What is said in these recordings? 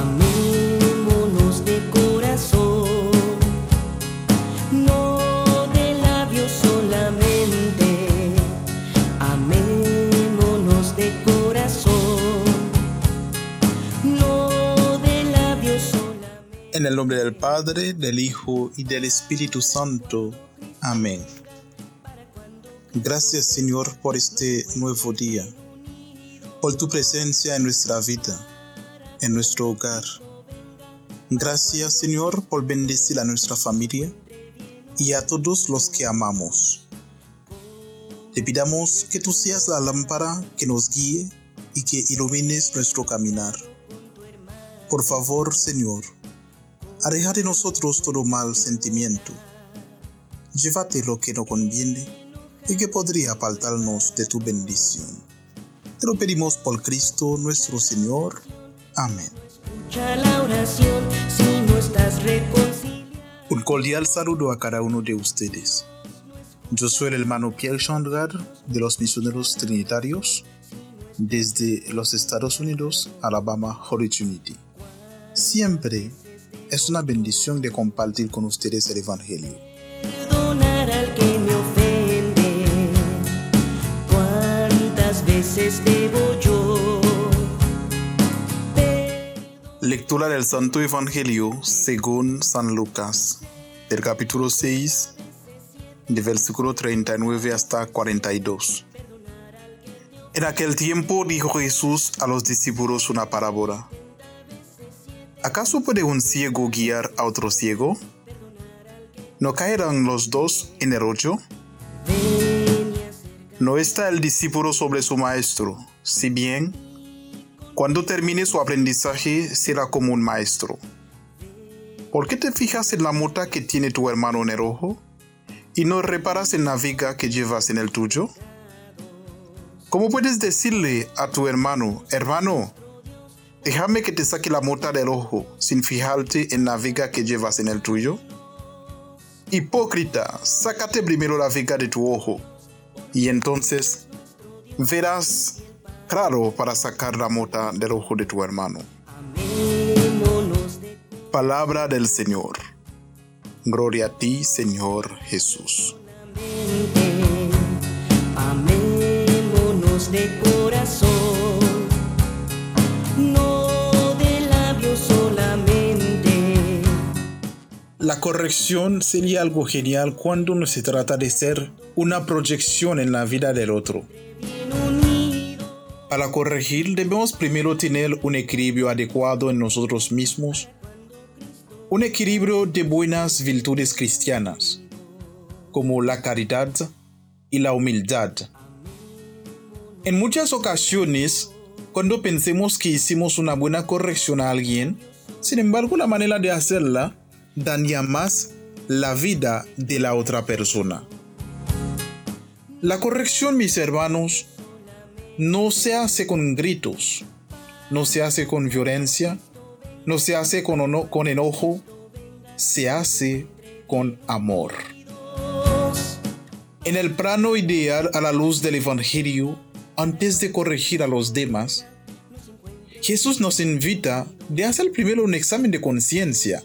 Amémonos de corazón, no de labios solamente. Amémonos de corazón. En el nombre del Padre, del Hijo y del Espíritu Santo. Amén. Gracias Señor por este nuevo día, por tu presencia en nuestra vida, en nuestro hogar. Gracias Señor por bendecir a nuestra familia y a todos los que amamos. Te pidamos que tú seas la lámpara que nos guíe y que ilumines nuestro caminar. Por favor, Señor, aleja de nosotros todo mal sentimiento. Llévate lo que no conviene y que podría apartarnos de tu bendición. Te lo pedimos por Cristo nuestro Señor. Amén. Un cordial saludo a cada uno de ustedes. Yo soy el hermano Pierre Chandgar de los Misioneros Trinitarios desde los Estados Unidos, Alabama, Holy Trinity. Siempre es una bendición de compartir con ustedes el Evangelio. Perdonar al que me ofende. ¿Cuántas veces debo Lectura del Santo Evangelio según San Lucas, del capítulo 6, de versículo 39 hasta 42. En aquel tiempo dijo Jesús a los discípulos una parábola. ¿Acaso puede un ciego guiar a otro ciego? ¿No caerán los dos en el hoyo? No está el discípulo sobre su maestro, si bien cuando termine su aprendizaje será como un maestro. ¿Por qué te fijas en la mota que tiene tu hermano en el ojo y no reparas en la viga que llevas en el tuyo? ¿Cómo puedes decirle a tu hermano, hermano, déjame que te saque la mota del ojo sin fijarte en la viga que llevas en el tuyo? Hipócrita, sácate primero la viga de tu ojo y entonces verás claro para sacar la mota del ojo de tu hermano. Palabra del Señor. Gloria a ti, Señor Jesús. Amémonos de corazón, no de labios solamente. La corrección sería algo genial cuando no se trata de ser una proyección en la vida del otro. Para corregir debemos primero tener un equilibrio adecuado en nosotros mismos, un equilibrio de buenas virtudes cristianas, como la caridad y la humildad. En muchas ocasiones, cuando pensemos que hicimos una buena corrección a alguien, sin embargo la manera de hacerla daña más la vida de la otra persona. La corrección, mis hermanos, no se hace con gritos, no se hace con violencia, no se hace con, enojo, se hace con amor. En el plano ideal a la luz del Evangelio, antes de corregir a los demás, Jesús nos invita de hacer primero un examen de conciencia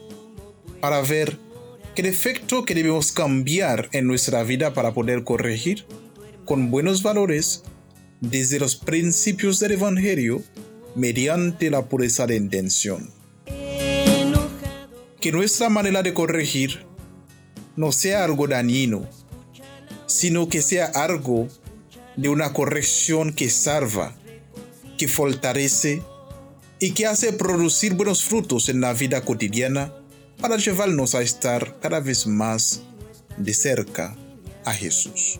para ver qué defecto que debemos cambiar en nuestra vida para poder corregir con buenos valores desde los principios del Evangelio mediante la pureza de intención. Que nuestra manera de corregir no sea algo dañino, sino que sea algo de una corrección que salva, que fortalece y que hace producir buenos frutos en la vida cotidiana para llevarnos a estar cada vez más de cerca a Jesús.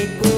Labios